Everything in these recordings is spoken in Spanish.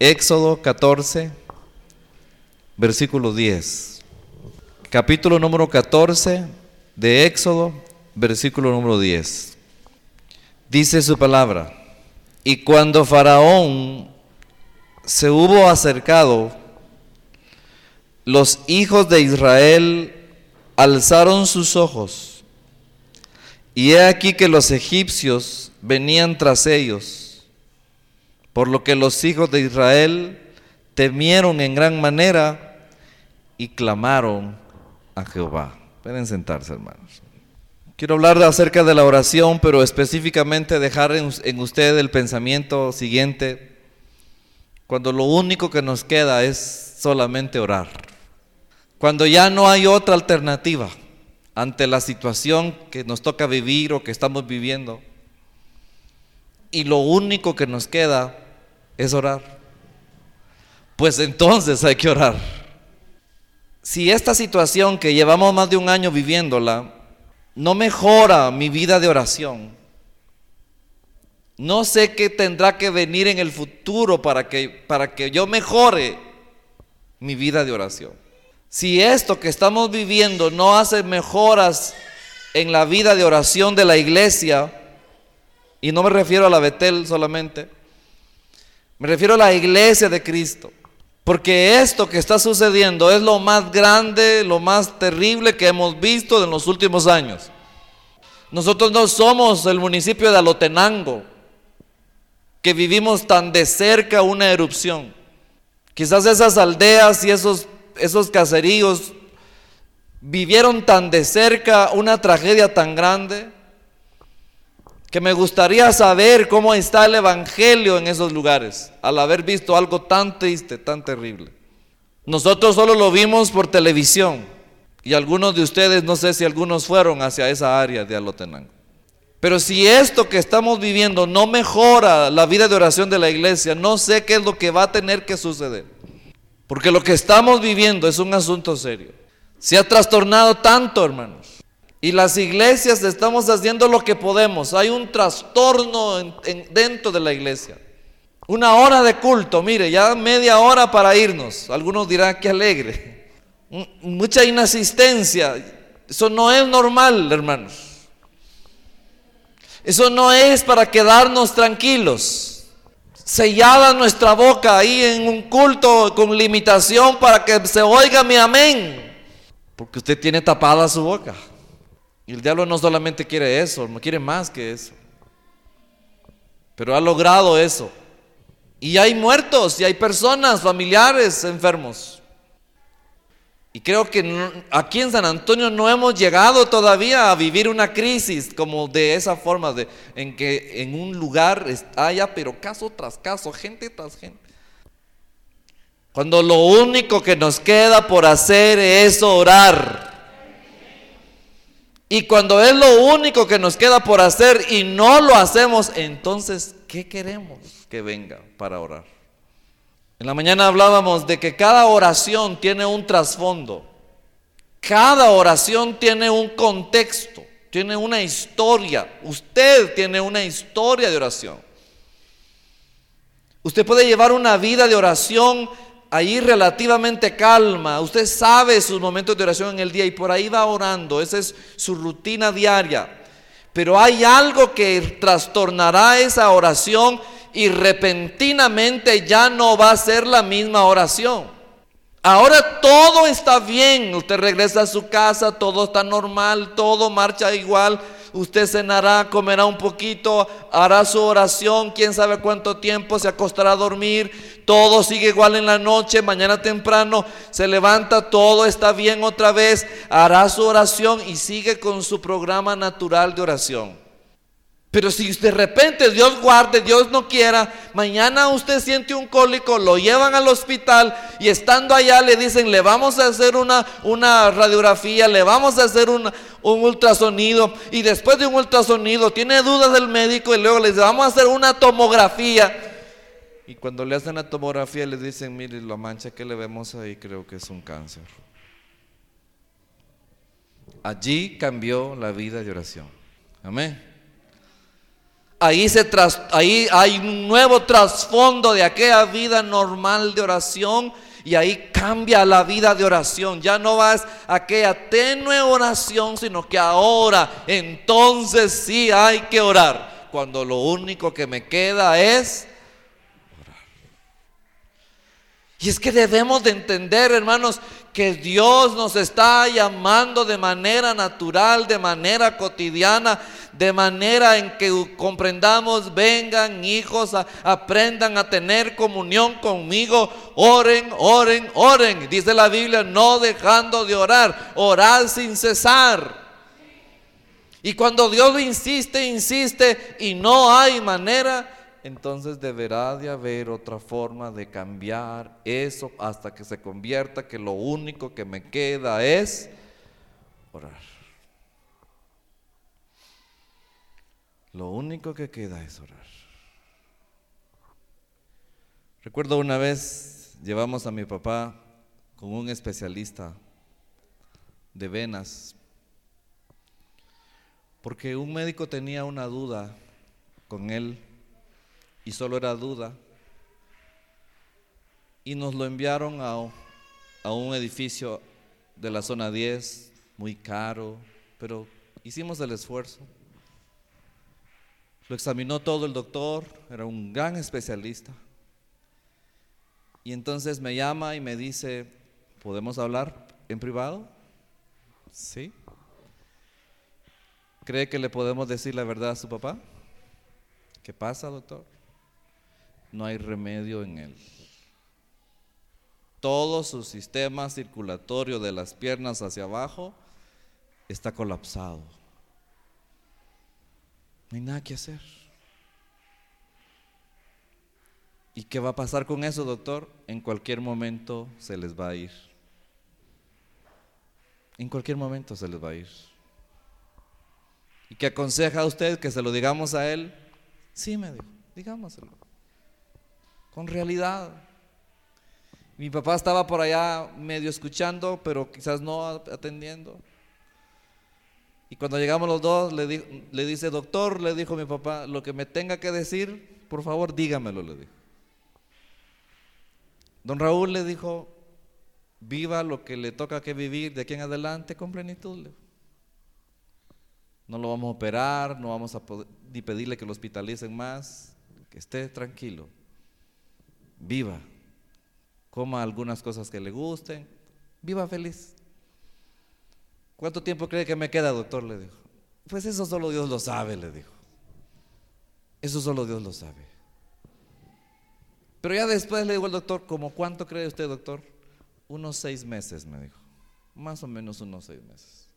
Éxodo 14, versículo 10. Capítulo número 14 de Éxodo, versículo número 10. Dice su palabra, y cuando Faraón se hubo acercado, los hijos de Israel alzaron sus ojos, y he aquí que los egipcios venían tras ellos, por lo que los hijos de Israel temieron en gran manera y clamaron a Jehová. Pueden sentarse, hermanos. Quiero hablar acerca de la oración, pero específicamente dejar en, en usted el pensamiento siguiente, cuando lo único que nos queda es solamente orar. Cuando ya no hay otra alternativa ante la situación que nos toca vivir o que estamos viviendo. Y lo único que nos queda es orar. Pues entonces hay que orar. Si esta situación que llevamos más de un año viviéndola no mejora mi vida de oración, no sé qué tendrá que venir en el futuro para que, para que yo mejore mi vida de oración. Si esto que estamos viviendo no hace mejoras en la vida de oración de la iglesia, y no me refiero a la Betel solamente, me refiero a la iglesia de Cristo. Porque esto que está sucediendo es lo más grande, lo más terrible que hemos visto en los últimos años. Nosotros no somos el municipio de Alotenango, que vivimos tan de cerca una erupción. Quizás esas aldeas y esos esos caseríos vivieron tan de cerca una tragedia tan grande que me gustaría saber cómo está el Evangelio en esos lugares, al haber visto algo tan triste, tan terrible. Nosotros solo lo vimos por televisión y algunos de ustedes, no sé si algunos fueron hacia esa área de Alotenango. Pero si esto que estamos viviendo no mejora la vida de oración de la iglesia, no sé qué es lo que va a tener que suceder. Porque lo que estamos viviendo es un asunto serio. Se ha trastornado tanto, hermanos. Y las iglesias estamos haciendo lo que podemos. Hay un trastorno dentro de la iglesia. Una hora de culto, mire, ya media hora para irnos. Algunos dirán que alegre. Mucha inasistencia. Eso no es normal, hermanos. Eso no es para quedarnos tranquilos sellada nuestra boca ahí en un culto con limitación para que se oiga mi amén. Porque usted tiene tapada su boca. Y el diablo no solamente quiere eso, quiere más que eso. Pero ha logrado eso. Y hay muertos y hay personas, familiares enfermos. Y creo que aquí en San Antonio no hemos llegado todavía a vivir una crisis como de esa forma, de, en que en un lugar haya, pero caso tras caso, gente tras gente. Cuando lo único que nos queda por hacer es orar. Y cuando es lo único que nos queda por hacer y no lo hacemos, entonces, ¿qué queremos que venga para orar? En la mañana hablábamos de que cada oración tiene un trasfondo. Cada oración tiene un contexto, tiene una historia. Usted tiene una historia de oración. Usted puede llevar una vida de oración ahí relativamente calma. Usted sabe sus momentos de oración en el día y por ahí va orando. Esa es su rutina diaria. Pero hay algo que trastornará esa oración y repentinamente ya no va a ser la misma oración. Ahora todo está bien, usted regresa a su casa, todo está normal, todo marcha igual, usted cenará, comerá un poquito, hará su oración, quién sabe cuánto tiempo, se acostará a dormir, todo sigue igual en la noche, mañana temprano se levanta, todo está bien otra vez, hará su oración y sigue con su programa natural de oración. Pero si de repente Dios guarde, Dios no quiera, mañana usted siente un cólico, lo llevan al hospital y estando allá le dicen, le vamos a hacer una, una radiografía, le vamos a hacer un ultrasonido y después de un ultrasonido tiene dudas del médico y luego le dice, vamos a hacer una tomografía. Y cuando le hacen la tomografía le dicen, mire, la mancha que le vemos ahí creo que es un cáncer. Allí cambió la vida de oración. Amén. Ahí, se ahí hay un nuevo trasfondo de aquella vida normal de oración y ahí cambia la vida de oración. Ya no vas a aquella tenue oración, sino que ahora entonces sí hay que orar. Cuando lo único que me queda es orar. Y es que debemos de entender, hermanos, que Dios nos está llamando de manera natural, de manera cotidiana, de manera en que comprendamos, vengan hijos, aprendan a tener comunión conmigo, oren, oren, oren. Dice la Biblia, no dejando de orar, orar sin cesar. Y cuando Dios insiste, insiste y no hay manera, entonces deberá de haber otra forma de cambiar eso hasta que se convierta que lo único que me queda es orar. Lo único que queda es orar. Recuerdo una vez llevamos a mi papá con un especialista de venas, porque un médico tenía una duda con él y solo era duda. Y nos lo enviaron a, a un edificio de la zona 10, muy caro, pero hicimos el esfuerzo. Lo examinó todo el doctor, era un gran especialista. Y entonces me llama y me dice, ¿podemos hablar en privado? Sí. ¿Cree que le podemos decir la verdad a su papá? ¿Qué pasa, doctor? No hay remedio en él. Todo su sistema circulatorio de las piernas hacia abajo está colapsado. No hay nada que hacer. ¿Y qué va a pasar con eso, doctor? En cualquier momento se les va a ir. En cualquier momento se les va a ir. ¿Y qué aconseja a usted que se lo digamos a él? Sí, me dijo, digámoselo con realidad. Mi papá estaba por allá medio escuchando, pero quizás no atendiendo. Y cuando llegamos los dos, le, le dice, doctor, le dijo mi papá, lo que me tenga que decir, por favor, dígamelo, le dijo. Don Raúl le dijo, viva lo que le toca que vivir de aquí en adelante con plenitud. No lo vamos a operar, no vamos a ni pedirle que lo hospitalicen más, que esté tranquilo viva, coma algunas cosas que le gusten, viva feliz. ¿Cuánto tiempo cree que me queda, doctor? Le dijo. Pues eso solo Dios lo sabe, le dijo. Eso solo Dios lo sabe. Pero ya después le dijo el doctor, ¿cómo cuánto cree usted, doctor? Unos seis meses, me dijo. Más o menos unos seis meses.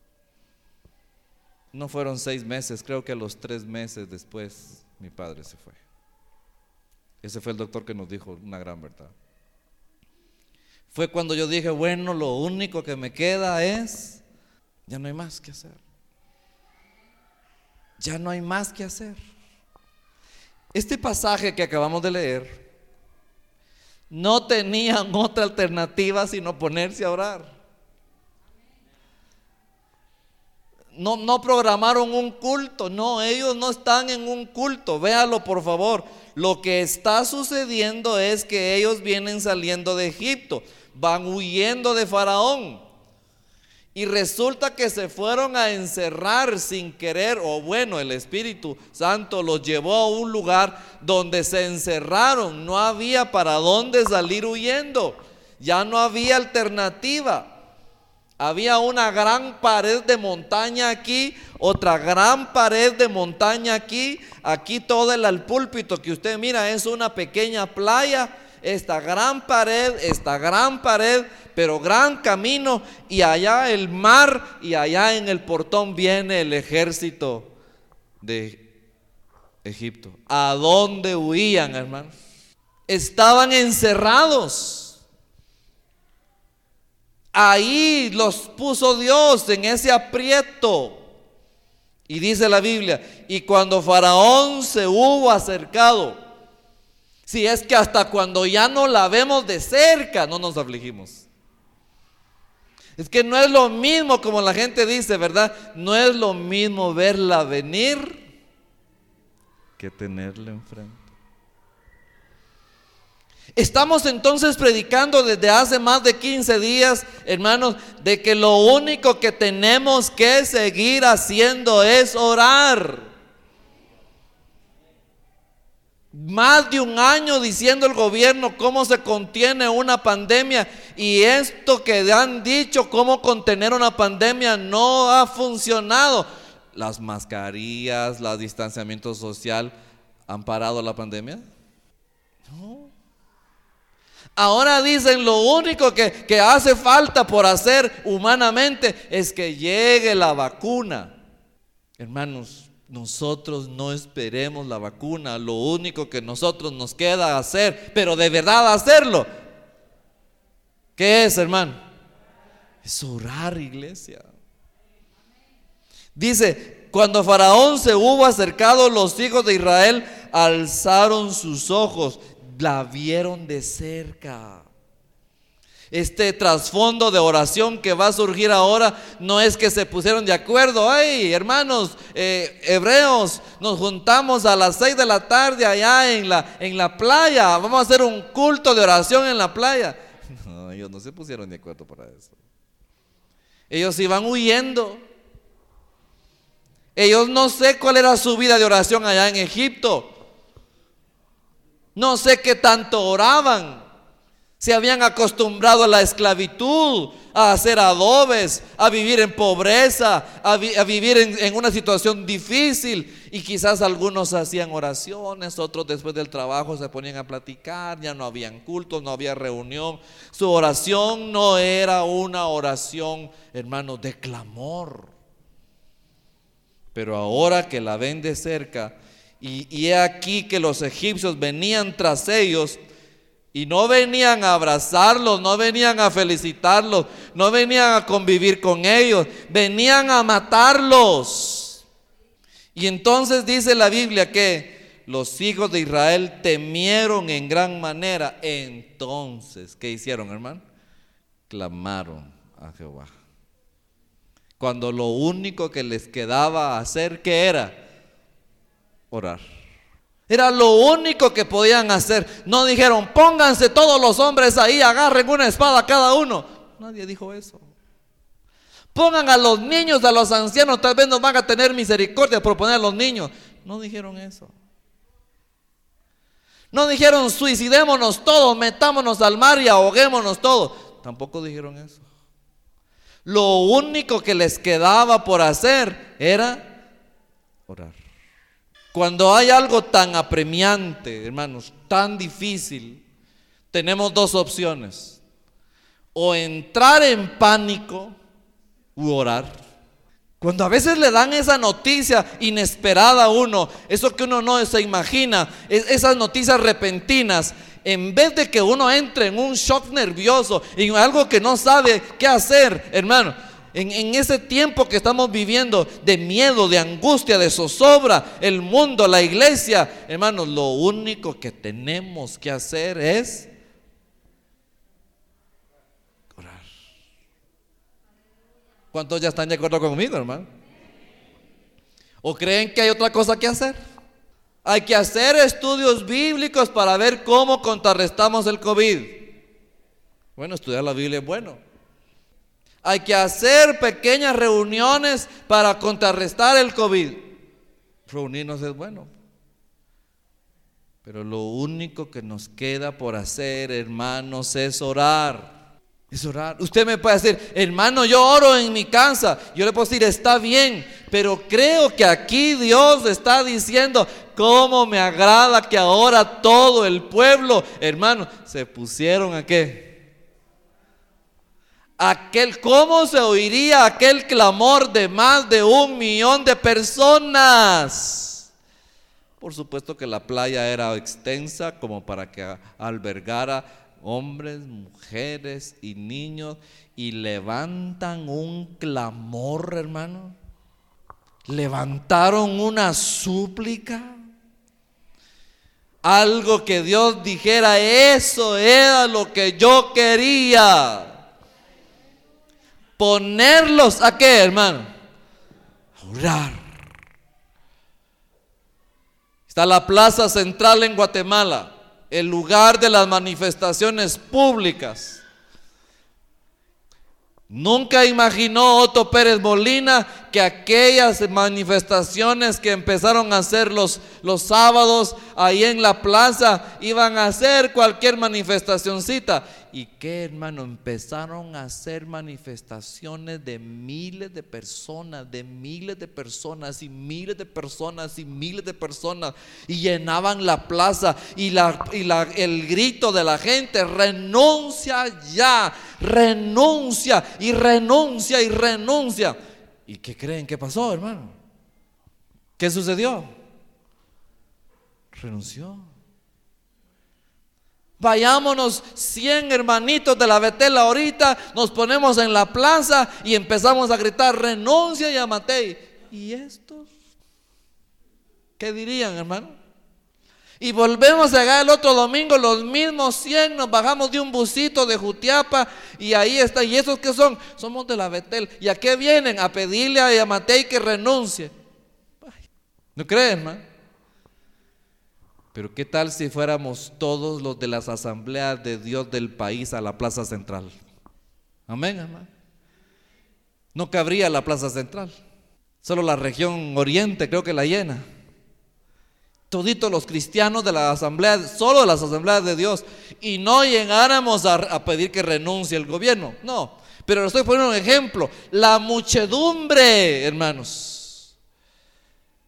No fueron seis meses, creo que a los tres meses después mi padre se fue. Ese fue el doctor que nos dijo una gran verdad. Fue cuando yo dije, bueno, lo único que me queda es, ya no hay más que hacer. Ya no hay más que hacer. Este pasaje que acabamos de leer, no tenían otra alternativa sino ponerse a orar. No, no programaron un culto, no, ellos no están en un culto, véalo por favor. Lo que está sucediendo es que ellos vienen saliendo de Egipto, van huyendo de Faraón. Y resulta que se fueron a encerrar sin querer, o bueno, el Espíritu Santo los llevó a un lugar donde se encerraron. No había para dónde salir huyendo. Ya no había alternativa. Había una gran pared de montaña aquí, otra gran pared de montaña aquí, aquí todo el púlpito que usted mira es una pequeña playa, esta gran pared, esta gran pared, pero gran camino y allá el mar y allá en el portón viene el ejército de Egipto. ¿A dónde huían, hermanos? Estaban encerrados. Ahí los puso Dios en ese aprieto. Y dice la Biblia, y cuando Faraón se hubo acercado, si es que hasta cuando ya no la vemos de cerca, no nos afligimos. Es que no es lo mismo como la gente dice, ¿verdad? No es lo mismo verla venir que tenerle enfrente. Estamos entonces predicando desde hace más de 15 días, hermanos, de que lo único que tenemos que seguir haciendo es orar. Más de un año diciendo el gobierno cómo se contiene una pandemia y esto que han dicho cómo contener una pandemia no ha funcionado. Las mascarillas, el distanciamiento social han parado la pandemia. No. Ahora dicen lo único que, que hace falta por hacer humanamente es que llegue la vacuna. Hermanos, nosotros no esperemos la vacuna, lo único que nosotros nos queda hacer, pero de verdad hacerlo. ¿Qué es, hermano? Es orar, iglesia. Dice, cuando Faraón se hubo acercado, los hijos de Israel alzaron sus ojos la vieron de cerca. Este trasfondo de oración que va a surgir ahora no es que se pusieron de acuerdo. Ay, hermanos eh, hebreos, nos juntamos a las seis de la tarde allá en la, en la playa. Vamos a hacer un culto de oración en la playa. No, ellos no se pusieron de acuerdo para eso. Ellos iban huyendo. Ellos no sé cuál era su vida de oración allá en Egipto. No sé qué tanto oraban. Se habían acostumbrado a la esclavitud, a hacer adobes, a vivir en pobreza, a, vivir en, en, una situación difícil. Y quizás algunos hacían oraciones, otros después del trabajo se ponían a platicar, ya no habían cultos, no había reunión. Su oración no era una oración, hermano, de clamor. Pero ahora que la ven de cerca, y, he aquí que los egipcios venían tras ellos y no venían a abrazarlos, no venían a felicitarlos, no venían a convivir con ellos, venían a matarlos. Y entonces dice la Biblia que los hijos de Israel temieron en gran manera. Entonces, ¿qué hicieron, hermano? Clamaron a Jehová. Cuando lo único que les quedaba hacer, ¿qué era? Orar. Era lo único que podían hacer. No dijeron, pónganse todos los hombres ahí, agarren una espada cada uno. Nadie dijo eso. Pongan a los niños, a los ancianos, tal vez nos van a tener misericordia por poner a los niños. No dijeron eso. No dijeron suicidémonos todos, metámonos al mar y ahoguémonos todos. Tampoco dijeron eso. Lo único que les quedaba por hacer era orar. Cuando hay algo tan apremiante, hermanos, tan difícil, tenemos dos opciones. O entrar en pánico u orar. Cuando a veces le dan esa noticia inesperada a uno, eso que uno no se imagina, esas noticias repentinas, en vez de que uno entre en un shock nervioso, en algo que no sabe qué hacer, hermano, en, ese tiempo que estamos viviendo de miedo, de angustia, de zozobra, el mundo, la iglesia, hermanos, lo único que tenemos que hacer es orar. ¿Cuántos ya están de acuerdo conmigo, hermano? ¿O creen que hay otra cosa que hacer? Hay que hacer estudios bíblicos para ver cómo contrarrestamos el COVID. Bueno, estudiar la Biblia es bueno. Hay que hacer pequeñas reuniones para contrarrestar el COVID. Reunirnos es bueno. Pero lo único que nos queda por hacer, hermanos, es orar. Es orar. Usted me puede decir, hermano, yo oro en mi casa. Yo le puedo decir, está bien, pero creo que aquí Dios está diciendo, cómo me agrada que ahora todo el pueblo, hermano, se pusieron a qué? ¿Cómo se oiría aquel clamor de más de un millón de personas? Por supuesto que la playa era extensa como para que albergara hombres, mujeres y niños y levantan un clamor, hermano. Levantaron una súplica. Algo que Dios dijera, eso era lo que yo quería ponerlos a qué, hermano? A orar. Está la Plaza Central en Guatemala, el lugar de las manifestaciones públicas. Nunca imaginó Otto Pérez Molina que aquellas manifestaciones que empezaron a hacer los, los sábados ahí en la plaza iban a hacer cualquier manifestacioncita. ¿Y qué hermano? Empezaron a hacer manifestaciones de miles de personas, de miles de personas y miles de personas y miles de personas. Y llenaban la plaza y, la, y la, el grito de la gente, renuncia ya, renuncia y renuncia y renuncia. ¿Y qué creen que pasó, hermano? ¿Qué sucedió? Renunció. Vayámonos 100 hermanitos de la Betel ahorita, nos ponemos en la plaza y empezamos a gritar, renuncia y amatei. ¿Y estos? ¿Qué dirían, hermano? Y volvemos a llegar el otro domingo, los mismos 100, nos bajamos de un busito de Jutiapa y ahí está. ¿Y esos que son? Somos de la Betel. ¿Y a qué vienen? A pedirle a Yamatei que renuncie. ¿No creen, hermano? Pero ¿qué tal si fuéramos todos los de las asambleas de Dios del país a la plaza central? Amén, hermano. No cabría la plaza central. Solo la región oriente creo que la llena. Toditos los cristianos de la asamblea, solo de las asambleas de Dios. Y no llegáramos a, a pedir que renuncie el gobierno. No. Pero le estoy poniendo un ejemplo. La muchedumbre, hermanos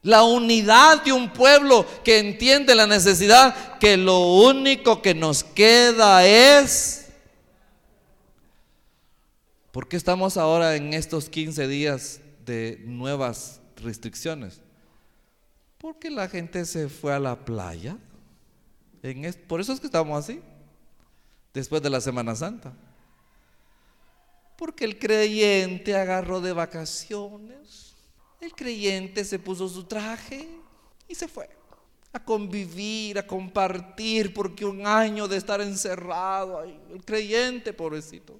la unidad de un pueblo que entiende la necesidad, que lo único que nos queda es... ¿Por qué estamos ahora en estos 15 días de nuevas restricciones? Porque la gente se fue a la playa. Por eso es que estamos así, después de la Semana Santa. Porque el creyente agarró de vacaciones el creyente se puso su traje y se fue a convivir, a compartir, porque un año de estar encerrado, el creyente, pobrecito.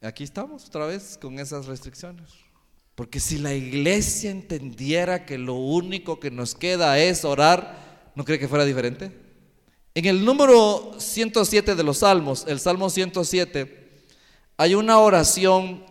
Aquí estamos otra vez con esas restricciones. Porque si la iglesia entendiera que lo único que nos queda es orar, ¿no cree que fuera diferente? En el número 107 de los Salmos, el Salmo 107, hay una oración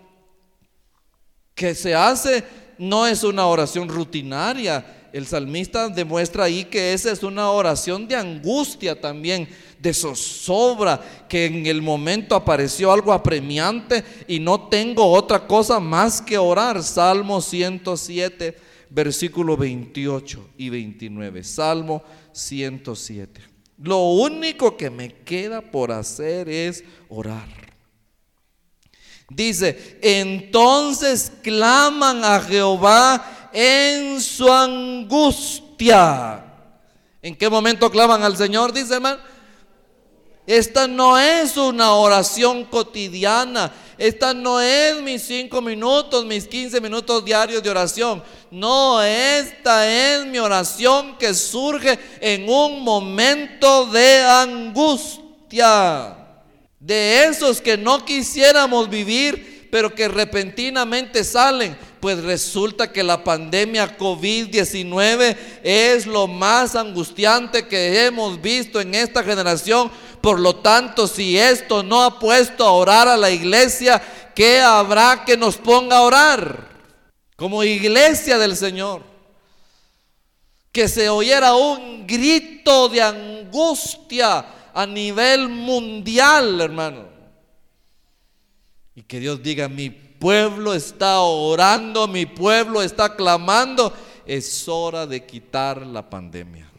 que se hace no es una oración rutinaria. El salmista demuestra ahí que esa es una oración de angustia también, de zozobra, que en el momento apareció algo apremiante y no tengo otra cosa más que orar. Salmo 107, versículo 28 y 29. Salmo 107. Lo único que me queda por hacer es orar. Dice, entonces claman a Jehová en su angustia. ¿En qué momento claman al Señor? Dice hermano. Esta no es una oración cotidiana. Esta no es mis cinco minutos, mis quince minutos diarios de oración. No, esta es mi oración que surge en un momento de angustia de esos que no quisiéramos vivir, pero que repentinamente salen. Pues resulta que la pandemia COVID-19 es lo más angustiante que hemos visto en esta generación. Por lo tanto, si esto no ha puesto a orar a la iglesia, ¿qué habrá que nos ponga a orar? Como iglesia del Señor. Que se oyera un grito de angustia a nivel mundial, hermano. Y que Dios diga, mi pueblo está orando, mi pueblo está clamando, es hora de quitar la pandemia.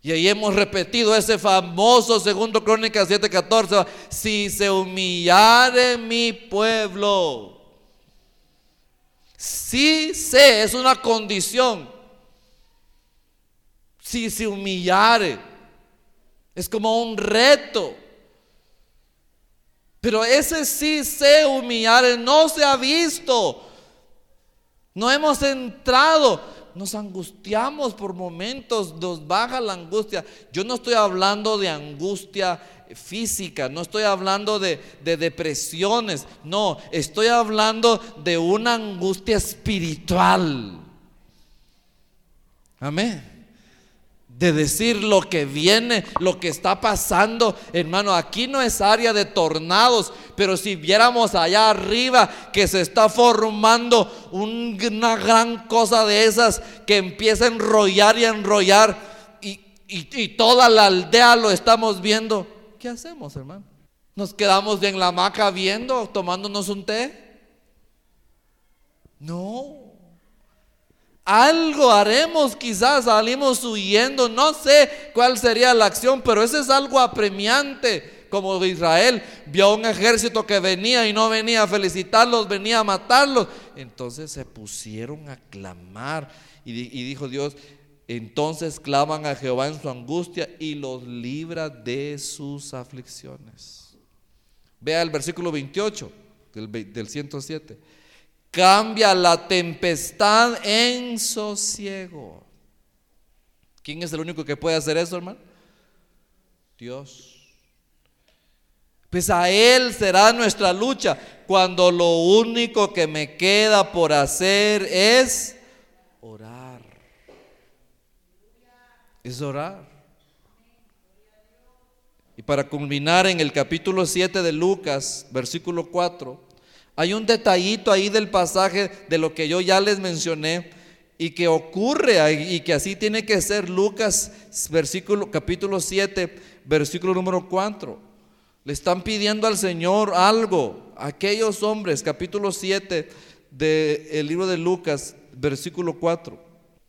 Y ahí hemos repetido ese famoso segundo Crónicas 7:14, si se humillare mi pueblo. Si sé, es una condición. Si se humillare es como un reto. Pero ese sí se humillar, no se ha visto. No hemos entrado. Nos angustiamos por momentos, nos baja la angustia. Yo no estoy hablando de angustia física, no estoy hablando de, de depresiones, no, estoy hablando de una angustia espiritual. Amén de decir lo que viene, lo que está pasando. Hermano, aquí no es área de tornados, pero si viéramos allá arriba que se está formando una gran cosa de esas que empieza a enrollar y a enrollar y, y toda la aldea lo estamos viendo, ¿qué hacemos, hermano? ¿Nos quedamos en la hamaca viendo, tomándonos un té? No. Algo haremos, quizás salimos huyendo, no sé cuál sería la acción, pero ese es algo apremiante. Como Israel vio un ejército que venía y no venía a felicitarlos, venía a matarlos. Entonces se pusieron a clamar y, y dijo Dios, entonces claman a Jehová en su angustia y los libra de sus aflicciones. Vea el versículo 28 del, del 107 cambia la tempestad en sosiego. ¿Quién es el único que puede hacer eso, hermano? Dios. Pues a Él será nuestra lucha cuando lo único que me queda por hacer es orar. Es orar. Y para culminar en el capítulo 7 de Lucas, versículo 4, hay un detallito ahí del pasaje de lo que yo ya les mencioné y que ocurre y que así tiene que ser Lucas versículo capítulo 7, versículo número 4. Le están pidiendo al Señor algo. Aquellos hombres, capítulo 7 del libro de Lucas, versículo 4.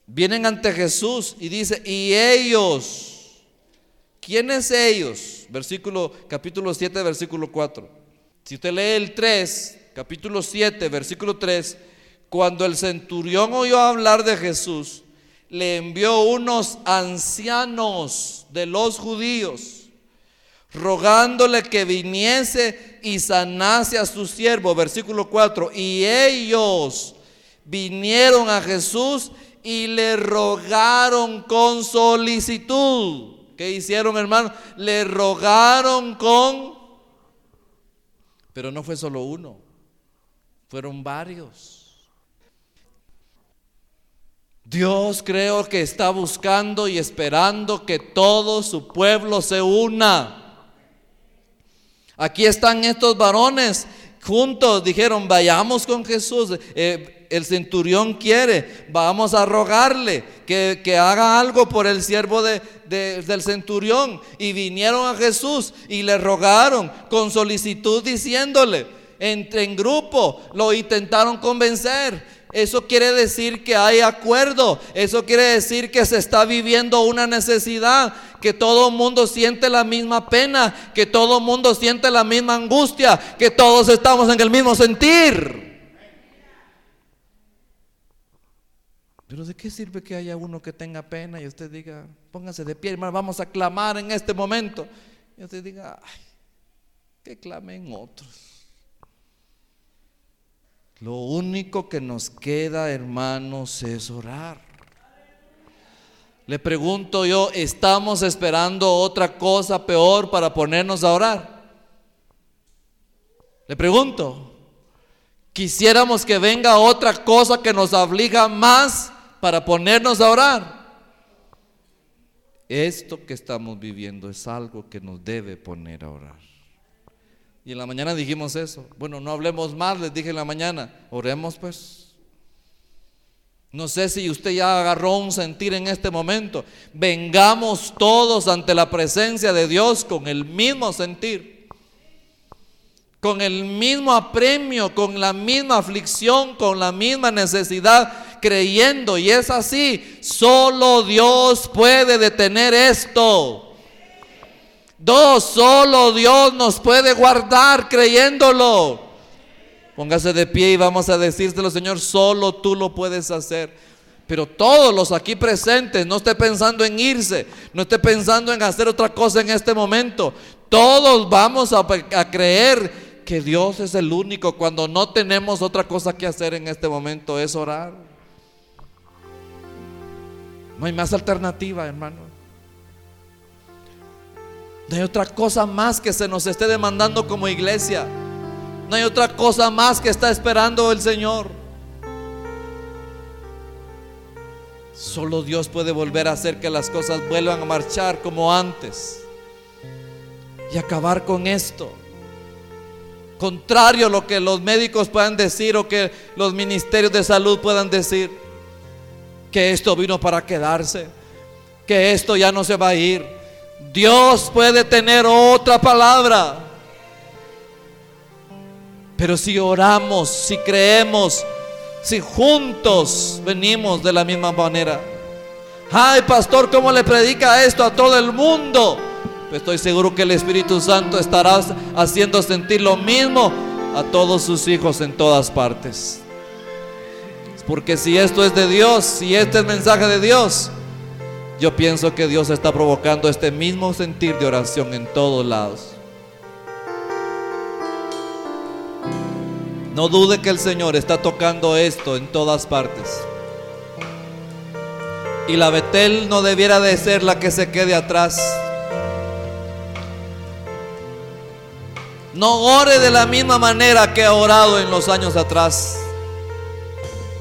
Vienen ante Jesús y dice, "Y ellos ¿Quiénes ellos? Versículo capítulo 7, versículo 4. Si usted lee el 3, capítulo 7, versículo 3, cuando el centurión oyó hablar de Jesús, le envió unos ancianos de los judíos, rogándole que viniese y sanase a su siervo, versículo 4, y ellos vinieron a Jesús y le rogaron con solicitud. ¿Qué hicieron, hermano? Le rogaron con... Pero no fue solo uno. Fueron varios. Dios creo que está buscando y esperando que todo su pueblo se una. Aquí están estos varones juntos, dijeron, vayamos con Jesús. Eh, el centurión quiere, vamos a rogarle que, haga algo por el siervo del centurión. Y vinieron a Jesús y le rogaron con solicitud diciéndole, entre en grupo, lo intentaron convencer. Eso quiere decir que hay acuerdo. Eso quiere decir que se está viviendo una necesidad. Que todo el mundo siente la misma pena. Que todo el mundo siente la misma angustia. Que todos estamos en el mismo sentir. Pero ¿de qué sirve que haya uno que tenga pena y usted diga, póngase de pie, hermano, vamos a clamar en este momento? Y usted diga, ay, que clamen otros. Lo único que nos queda, hermanos, es orar. Le pregunto yo, ¿estamos esperando otra cosa peor para ponernos a orar? Le pregunto, ¿quisiéramos que venga otra cosa que nos aflija más para ponernos a orar? Esto que estamos viviendo es algo que nos debe poner a orar. Y en la mañana dijimos eso. Bueno, no hablemos más, les dije en la mañana. Oremos pues. No sé si usted ya agarró un sentir en este momento. Vengamos todos ante la presencia de Dios con el mismo sentir. Con el mismo apremio, con la misma aflicción, con la misma necesidad, creyendo. Y es así. Solo Dios puede detener esto. Dos, solo Dios nos puede guardar creyéndolo. Póngase de pie y vamos a decírselo, Señor, solo tú lo puedes hacer. Pero todos los aquí presentes, no esté pensando en irse, no esté pensando en hacer otra cosa en este momento. Todos vamos a, a creer que Dios es el único cuando no tenemos otra cosa que hacer en este momento, es orar. No hay más alternativa, hermano. No hay otra cosa más que se nos esté demandando como iglesia. No hay otra cosa más que está esperando el Señor. Solo Dios puede volver a hacer que las cosas vuelvan a marchar como antes y acabar con esto. Contrario a lo que los médicos puedan decir o que los ministerios de salud puedan decir, que esto vino para quedarse, que esto ya no se va a ir. Dios puede tener otra palabra. Pero si oramos, si creemos, si juntos venimos de la misma manera. Ay, pastor, ¿cómo le predica esto a todo el mundo? Pues estoy seguro que el Espíritu Santo estará haciendo sentir lo mismo a todos sus hijos en todas partes. Porque si esto es de Dios, si este es mensaje de Dios, yo pienso que Dios está provocando este mismo sentir de oración en todos lados. No dude que el Señor está tocando esto en todas partes. Y la Betel no debiera de ser la que se quede atrás. No ore de la misma manera que ha orado en los años atrás.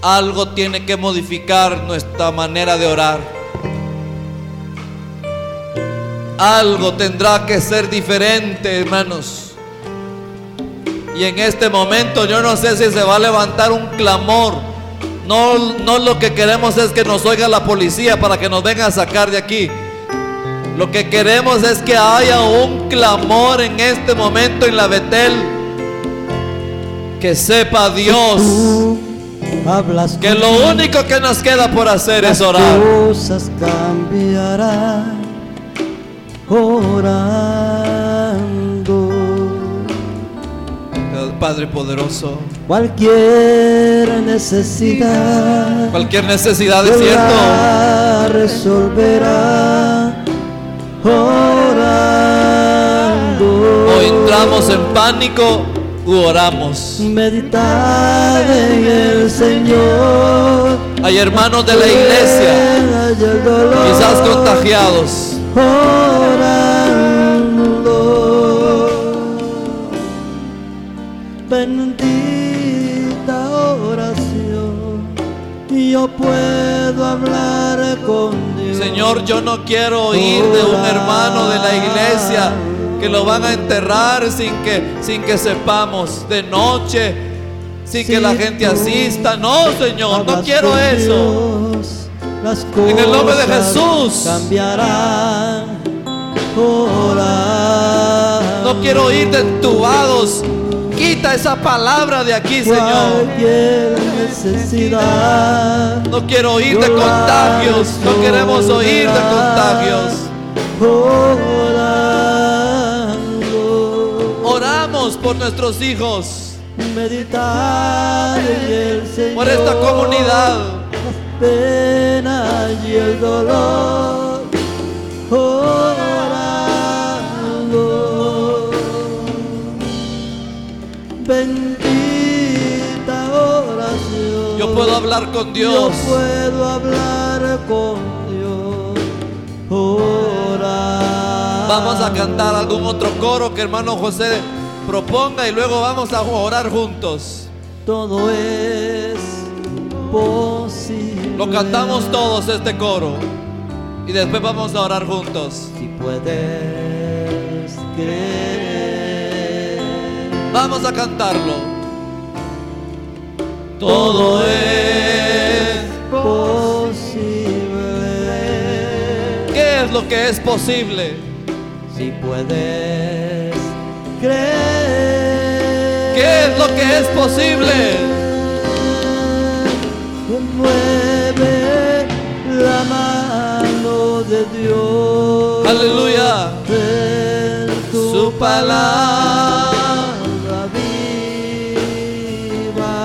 Algo tiene que modificar nuestra manera de orar. Algo tendrá que ser diferente, hermanos. Y en este momento yo no sé si se va a levantar un clamor. No, no lo que queremos es que nos oiga la policía para que nos venga a sacar de aquí. Lo que queremos es que haya un clamor en este momento en la Betel. Que sepa Dios que lo único que nos queda por hacer es orar. Cosas cambiarán orando. Padre poderoso. Cualquier necesidad. Cualquier necesidad es cierto. Resolverá orando. O entramos en pánico u oramos. Meditar en el Señor. Hay hermanos de la iglesia, quizás contagiados. Orando. Bendita oración. Yo puedo hablar con Dios. Señor, yo no quiero oír de un hermano de la iglesia que lo van a enterrar sin que, sin que sepamos de noche, sin que la gente asista. No, Señor, no quiero eso. Las En el nombre de Jesús. Cambiarán. Orando. No quiero oír de entubados. Quita esa palabra de aquí, Señor. Necesidad. No quiero oír de contagios. No queremos oír de contagios. Orando. Oramos por nuestros hijos, Meditar en el Señor. por esta comunidad. Las penas y el dolor. Orando. Bendita oración. Yo puedo hablar con Dios. Yo puedo hablar con Dios. Orando. Vamos a cantar algún otro coro que hermano José proponga y luego vamos a orar juntos. Todo es posible. Lo cantamos todos este coro y después vamos a orar juntos. Si puedes creer. Vamos a cantarlo. Todo es posible. ¿Qué es lo que es posible? Si puedes creer. ¿Qué es lo que es posible? Mueve la mano de Dios. Aleluya. Tu Su palabra viva.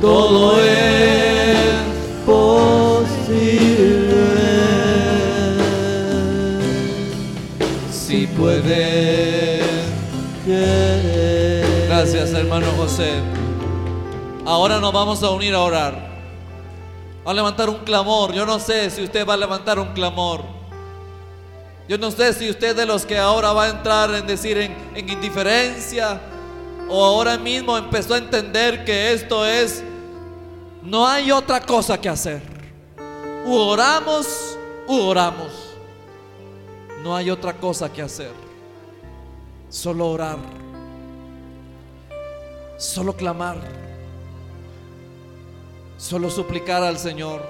Todo es posible. Si puedes. Creer. Gracias, hermano José. Ahora nos vamos a unir a orar. Va a levantar un clamor. Yo no sé si usted va a levantar un clamor. Yo no sé si usted de los que ahora va a entrar en decir en, en indiferencia o ahora mismo empezó a entender que esto es No hay otra cosa que hacer. U oramos, u oramos. No hay otra cosa que hacer. Solo orar. Solo clamar. Solo suplicar al Señor.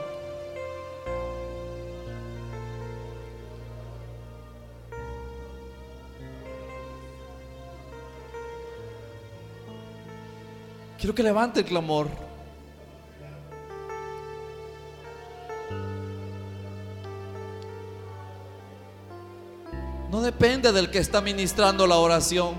Quiero que levante el clamor. No depende del que está ministrando la oración.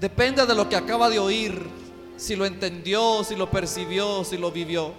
Depende de lo que acaba de oír, si lo entendió, si lo percibió, si lo vivió.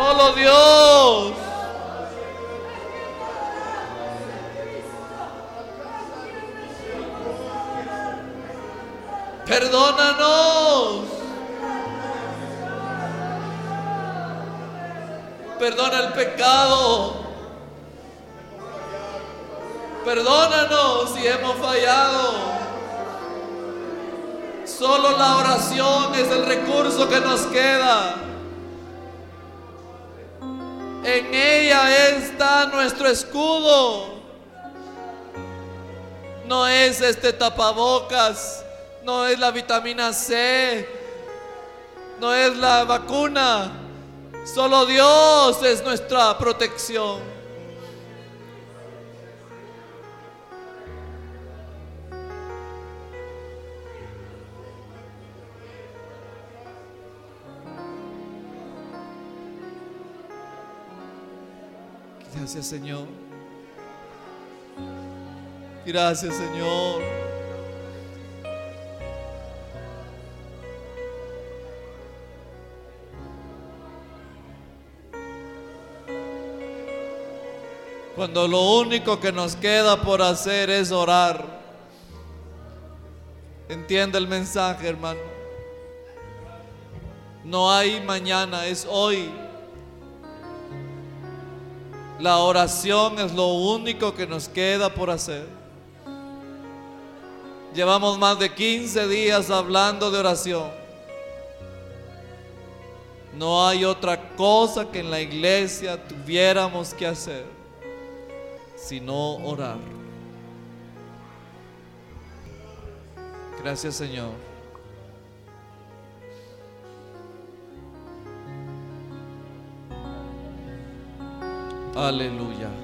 Solo Dios. Perdónanos. Perdona el pecado. Perdónanos si hemos fallado. Solo la oración es el recurso que nos queda. En ella está nuestro escudo. No es este tapabocas, no es la vitamina C, no es la vacuna. Solo Dios es nuestra protección. Gracias Señor. Gracias Señor. Cuando lo único que nos queda por hacer es orar. Entiende el mensaje, hermano. No hay mañana, es hoy. La oración es lo único que nos queda por hacer. Llevamos más de 15 días hablando de oración. No hay otra cosa que en la iglesia tuviéramos que hacer sino orar. Gracias Señor. Aleluya.